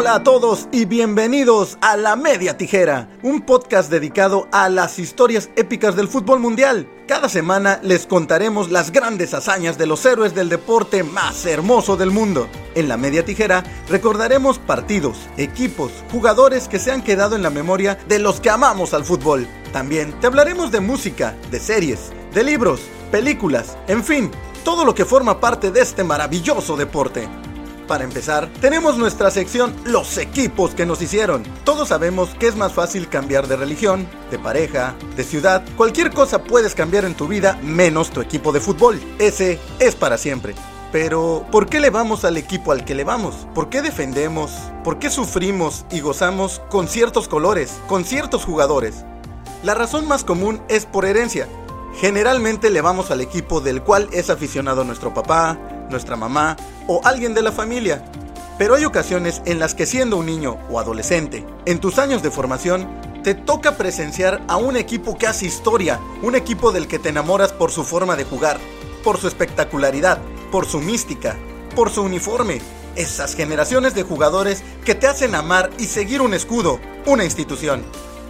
Hola a todos y bienvenidos a La Media Tijera, un podcast dedicado a las historias épicas del fútbol mundial. Cada semana les contaremos las grandes hazañas de los héroes del deporte más hermoso del mundo. En La Media Tijera recordaremos partidos, equipos, jugadores que se han quedado en la memoria de los que amamos al fútbol. También te hablaremos de música, de series, de libros, películas, en fin, todo lo que forma parte de este maravilloso deporte. Para empezar, tenemos nuestra sección Los equipos que nos hicieron. Todos sabemos que es más fácil cambiar de religión, de pareja, de ciudad. Cualquier cosa puedes cambiar en tu vida menos tu equipo de fútbol. Ese es para siempre. Pero, ¿por qué le vamos al equipo al que le vamos? ¿Por qué defendemos? ¿Por qué sufrimos y gozamos con ciertos colores, con ciertos jugadores? La razón más común es por herencia. Generalmente le vamos al equipo del cual es aficionado nuestro papá, nuestra mamá o alguien de la familia. Pero hay ocasiones en las que siendo un niño o adolescente, en tus años de formación, te toca presenciar a un equipo que hace historia, un equipo del que te enamoras por su forma de jugar, por su espectacularidad, por su mística, por su uniforme, esas generaciones de jugadores que te hacen amar y seguir un escudo, una institución.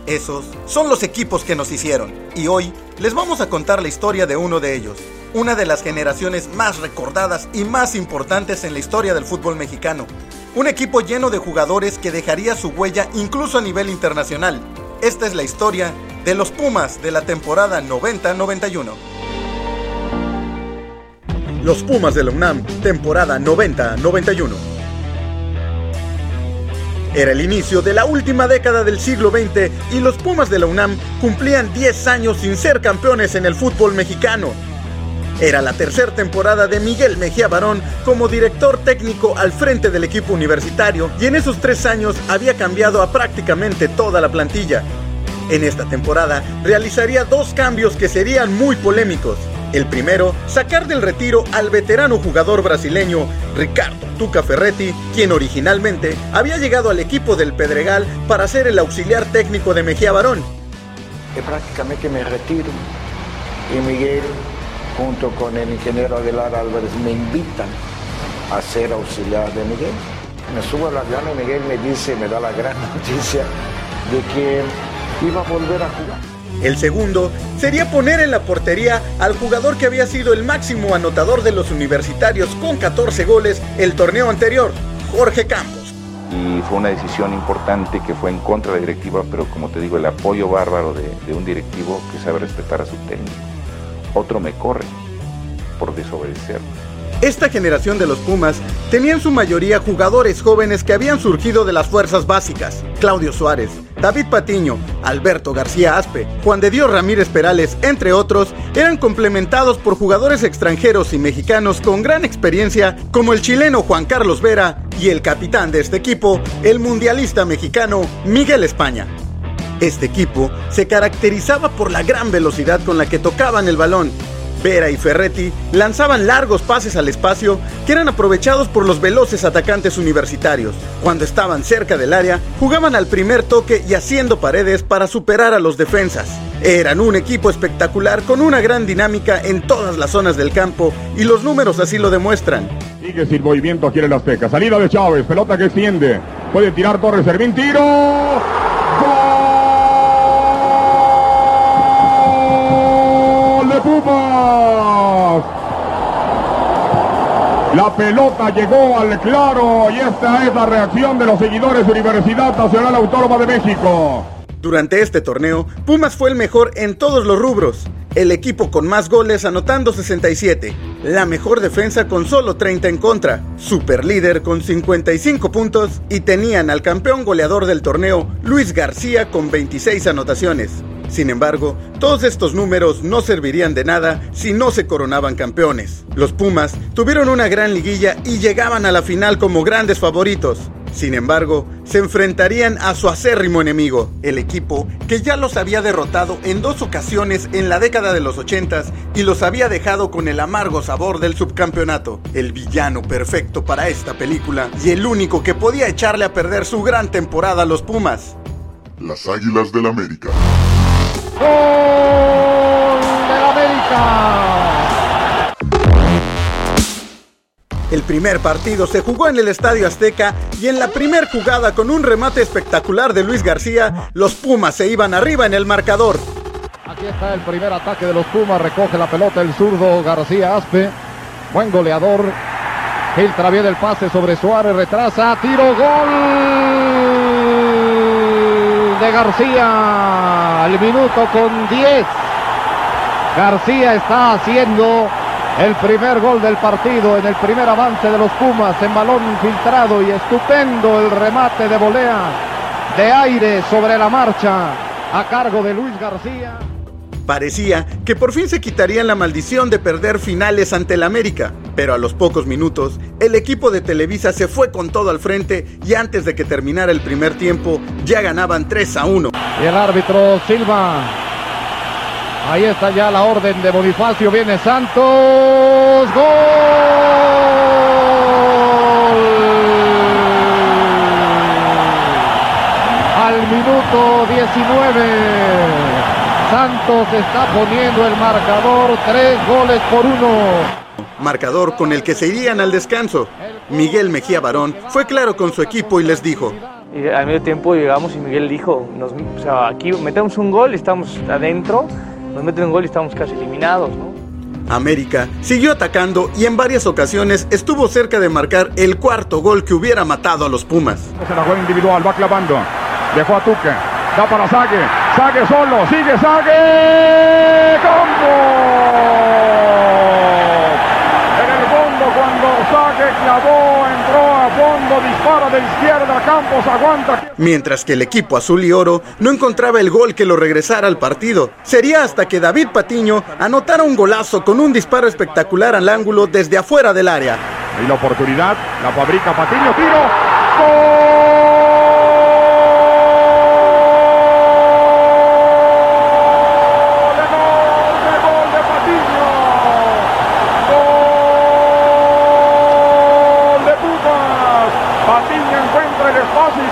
Esos son los equipos que nos hicieron, y hoy les vamos a contar la historia de uno de ellos, una de las generaciones más recordadas y más importantes en la historia del fútbol mexicano. Un equipo lleno de jugadores que dejaría su huella incluso a nivel internacional. Esta es la historia de los Pumas de la temporada 90-91. Los Pumas de la UNAM, temporada 90-91. Era el inicio de la última década del siglo XX y los Pumas de la UNAM cumplían 10 años sin ser campeones en el fútbol mexicano. Era la tercera temporada de Miguel Mejía Barón como director técnico al frente del equipo universitario y en esos tres años había cambiado a prácticamente toda la plantilla. En esta temporada realizaría dos cambios que serían muy polémicos. El primero, sacar del retiro al veterano jugador brasileño Ricardo Tuca Ferretti, quien originalmente había llegado al equipo del Pedregal para ser el auxiliar técnico de Mejía Barón. Prácticamente me retiro y Miguel junto con el ingeniero Aguilar Álvarez, me invitan a ser auxiliar de Miguel. Me subo al avión y Miguel me dice, me da la gran noticia de que iba a volver a jugar. El segundo sería poner en la portería al jugador que había sido el máximo anotador de los universitarios con 14 goles el torneo anterior, Jorge Campos. Y fue una decisión importante que fue en contra de la directiva, pero como te digo, el apoyo bárbaro de, de un directivo que sabe respetar a su técnico otro me corre por desobedecer. Esta generación de los Pumas tenía en su mayoría jugadores jóvenes que habían surgido de las fuerzas básicas. Claudio Suárez, David Patiño, Alberto García Aspe, Juan de Dios Ramírez Perales, entre otros, eran complementados por jugadores extranjeros y mexicanos con gran experiencia como el chileno Juan Carlos Vera y el capitán de este equipo, el mundialista mexicano Miguel España. Este equipo se caracterizaba por la gran velocidad con la que tocaban el balón. Vera y Ferretti lanzaban largos pases al espacio que eran aprovechados por los veloces atacantes universitarios. Cuando estaban cerca del área, jugaban al primer toque y haciendo paredes para superar a los defensas. Eran un equipo espectacular con una gran dinámica en todas las zonas del campo y los números así lo demuestran. Sigue sin movimiento en el Azteca. Salida de Chávez, pelota que extiende. Puede tirar Torres Servín, tiro. La pelota llegó al claro y esta es la reacción de los seguidores de Universidad Nacional Autónoma de México. Durante este torneo, Pumas fue el mejor en todos los rubros. El equipo con más goles anotando 67, la mejor defensa con solo 30 en contra, super líder con 55 puntos y tenían al campeón goleador del torneo, Luis García, con 26 anotaciones. Sin embargo, todos estos números no servirían de nada si no se coronaban campeones. Los Pumas tuvieron una gran liguilla y llegaban a la final como grandes favoritos. Sin embargo, se enfrentarían a su acérrimo enemigo, el equipo que ya los había derrotado en dos ocasiones en la década de los 80 y los había dejado con el amargo sabor del subcampeonato. El villano perfecto para esta película y el único que podía echarle a perder su gran temporada a los Pumas. Las Águilas del América. ¡Gol de América! El primer partido se jugó en el Estadio Azteca y en la primer jugada con un remate espectacular de Luis García, los Pumas se iban arriba en el marcador. Aquí está el primer ataque de los Pumas, recoge la pelota el zurdo García Aspe, buen goleador, filtra bien el pase sobre Suárez, retrasa, tiro, gol de García, al minuto con 10. García está haciendo el primer gol del partido en el primer avance de los Pumas en balón infiltrado y estupendo el remate de volea de aire sobre la marcha a cargo de Luis García. Parecía que por fin se quitarían la maldición de perder finales ante el América, pero a los pocos minutos el equipo de Televisa se fue con todo al frente y antes de que terminara el primer tiempo ya ganaban 3 a 1. Y el árbitro Silva Ahí está ya la orden de Bonifacio. Viene Santos. ¡Gol! Al minuto 19. Santos está poniendo el marcador. Tres goles por uno. Marcador con el que se irían al descanso. Miguel Mejía Barón fue claro con su equipo y les dijo. Y al medio tiempo llegamos y Miguel dijo, nos, o sea, aquí metemos un gol, estamos adentro, nos meten un gol y estamos casi eliminados, ¿no? América siguió atacando y en varias ocasiones estuvo cerca de marcar el cuarto gol que hubiera matado a los Pumas. Se la juega individual, va clavando. Dejó a Tuque. Da para Sague. Sague solo. Sigue Sague. ¡Combo! En el fondo cuando Sague clavó, entró a fondo, dispara de izquierda, Campos aguanta. Mientras que el equipo azul y oro no encontraba el gol que lo regresara al partido. Sería hasta que David Patiño anotara un golazo con un disparo espectacular al ángulo desde afuera del área. Y la oportunidad, la fabrica Patiño, tiro. ¡Gol! ¡De gol! ¡De gol de Patiño! ¡Gol de Pumas! Patiño encuentra el espacio y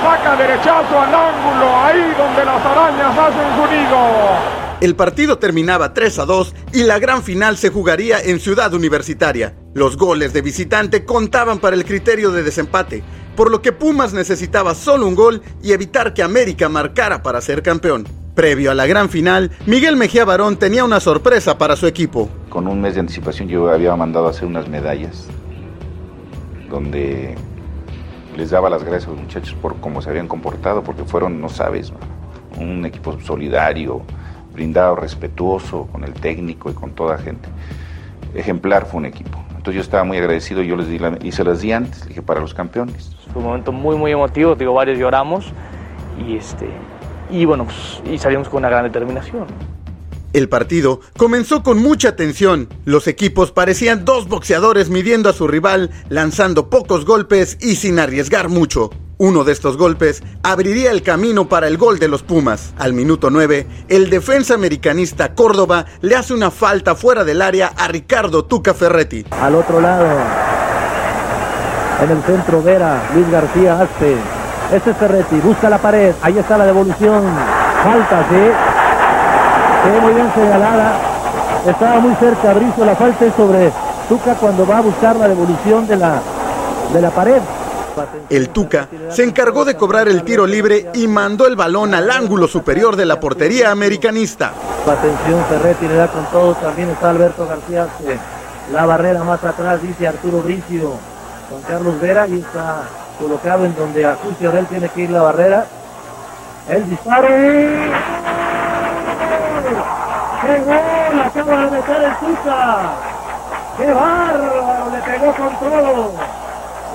al ángulo, ahí donde las arañas hacen su nido. El partido terminaba 3 a 2 y la gran final se jugaría en Ciudad Universitaria. Los goles de visitante contaban para el criterio de desempate, por lo que Pumas necesitaba solo un gol y evitar que América marcara para ser campeón. Previo a la gran final, Miguel Mejía Barón tenía una sorpresa para su equipo. Con un mes de anticipación yo había mandado a hacer unas medallas donde les daba las gracias a los muchachos por cómo se habían comportado, porque fueron, no sabes, un equipo solidario, brindado, respetuoso con el técnico y con toda gente. Ejemplar fue un equipo. Entonces yo estaba muy agradecido, yo les di la, y se las di antes, dije, para los campeones. Fue un momento muy, muy emotivo, digo, varios lloramos y, este, y bueno, pues, y salimos con una gran determinación. El partido comenzó con mucha tensión. Los equipos parecían dos boxeadores midiendo a su rival, lanzando pocos golpes y sin arriesgar mucho. Uno de estos golpes abriría el camino para el gol de los Pumas. Al minuto 9, el defensa americanista Córdoba le hace una falta fuera del área a Ricardo Tuca Ferretti. Al otro lado, en el centro Vera, Luis García Aspe. Este es Ferretti, busca la pared, ahí está la devolución. Falta, sí. Muy bien señalada. Estaba muy cerca Brizo, la falta es sobre Tuca cuando va a buscar la devolución de la, de la pared. El Tuca se encargó de cobrar el tiro libre y mandó el balón al ángulo superior de la portería americanista. Atención, Ferretti le da con todo, también está Alberto García. La barrera más atrás, dice Arturo Bricio. Juan Carlos Vera y está colocado en donde a él tiene que ir la barrera. El disparo. ¡Qué gol! Acaba de meter el Tuca. ¡Qué bárbaro! Le pegó con todo.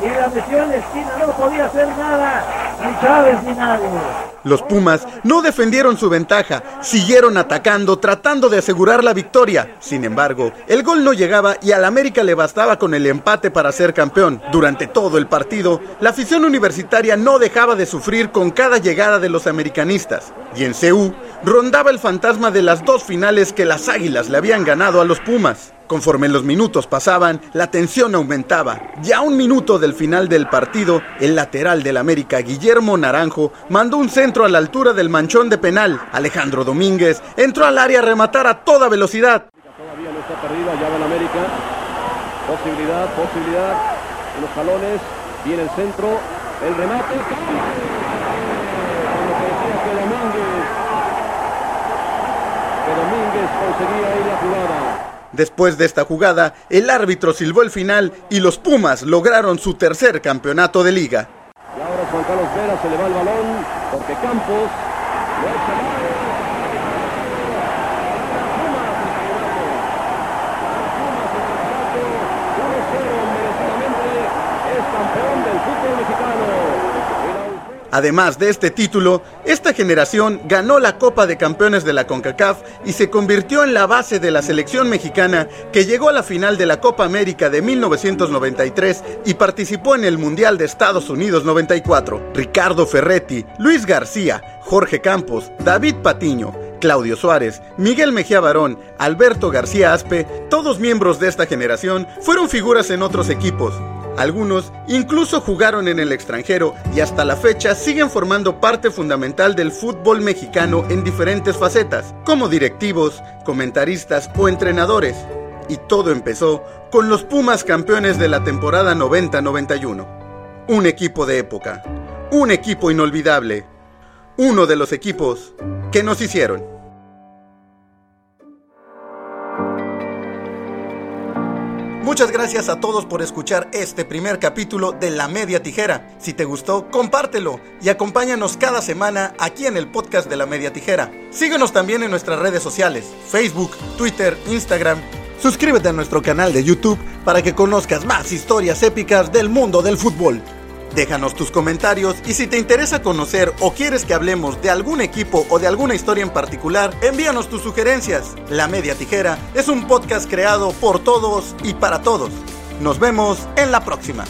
Y la en la esquina, no podía hacer nada. Ni Chávez ni nadie. Los Pumas no defendieron su ventaja, siguieron atacando tratando de asegurar la victoria. Sin embargo, el gol no llegaba y al América le bastaba con el empate para ser campeón. Durante todo el partido, la afición universitaria no dejaba de sufrir con cada llegada de los americanistas. Y en CU rondaba el fantasma de las dos finales que las Águilas le habían ganado a los Pumas. Conforme los minutos pasaban, la tensión aumentaba. Ya un minuto del final del partido, el lateral del América, Guillermo Naranjo, mandó un centro a la altura del manchón de penal. Alejandro Domínguez entró al área a rematar a toda velocidad. Todavía no está perdida, ya va el América. Posibilidad, posibilidad. los jalones, viene el centro, el remate. Que Domínguez conseguía ahí la jugada. Después de esta jugada, el árbitro silbó el final y los Pumas lograron su tercer campeonato de liga. Y ahora Juan Carlos Vera se le va el balón porque Campos lo mal. Pumas el campeonato. Pumas el campeonato. 1-0 merecidamente es campeón del fútbol mexicano. Y la euforia- Además de este título, esta generación ganó la Copa de Campeones de la CONCACAF y se convirtió en la base de la selección mexicana que llegó a la final de la Copa América de 1993 y participó en el Mundial de Estados Unidos 94. Ricardo Ferretti, Luis García, Jorge Campos, David Patiño, Claudio Suárez, Miguel Mejía Barón, Alberto García Aspe, todos miembros de esta generación, fueron figuras en otros equipos. Algunos incluso jugaron en el extranjero y hasta la fecha siguen formando parte fundamental del fútbol mexicano en diferentes facetas, como directivos, comentaristas o entrenadores. Y todo empezó con los Pumas campeones de la temporada 90-91. Un equipo de época, un equipo inolvidable, uno de los equipos que nos hicieron. Muchas gracias a todos por escuchar este primer capítulo de La Media Tijera. Si te gustó, compártelo y acompáñanos cada semana aquí en el podcast de La Media Tijera. Síguenos también en nuestras redes sociales, Facebook, Twitter, Instagram. Suscríbete a nuestro canal de YouTube para que conozcas más historias épicas del mundo del fútbol. Déjanos tus comentarios y si te interesa conocer o quieres que hablemos de algún equipo o de alguna historia en particular, envíanos tus sugerencias. La Media Tijera es un podcast creado por todos y para todos. Nos vemos en la próxima.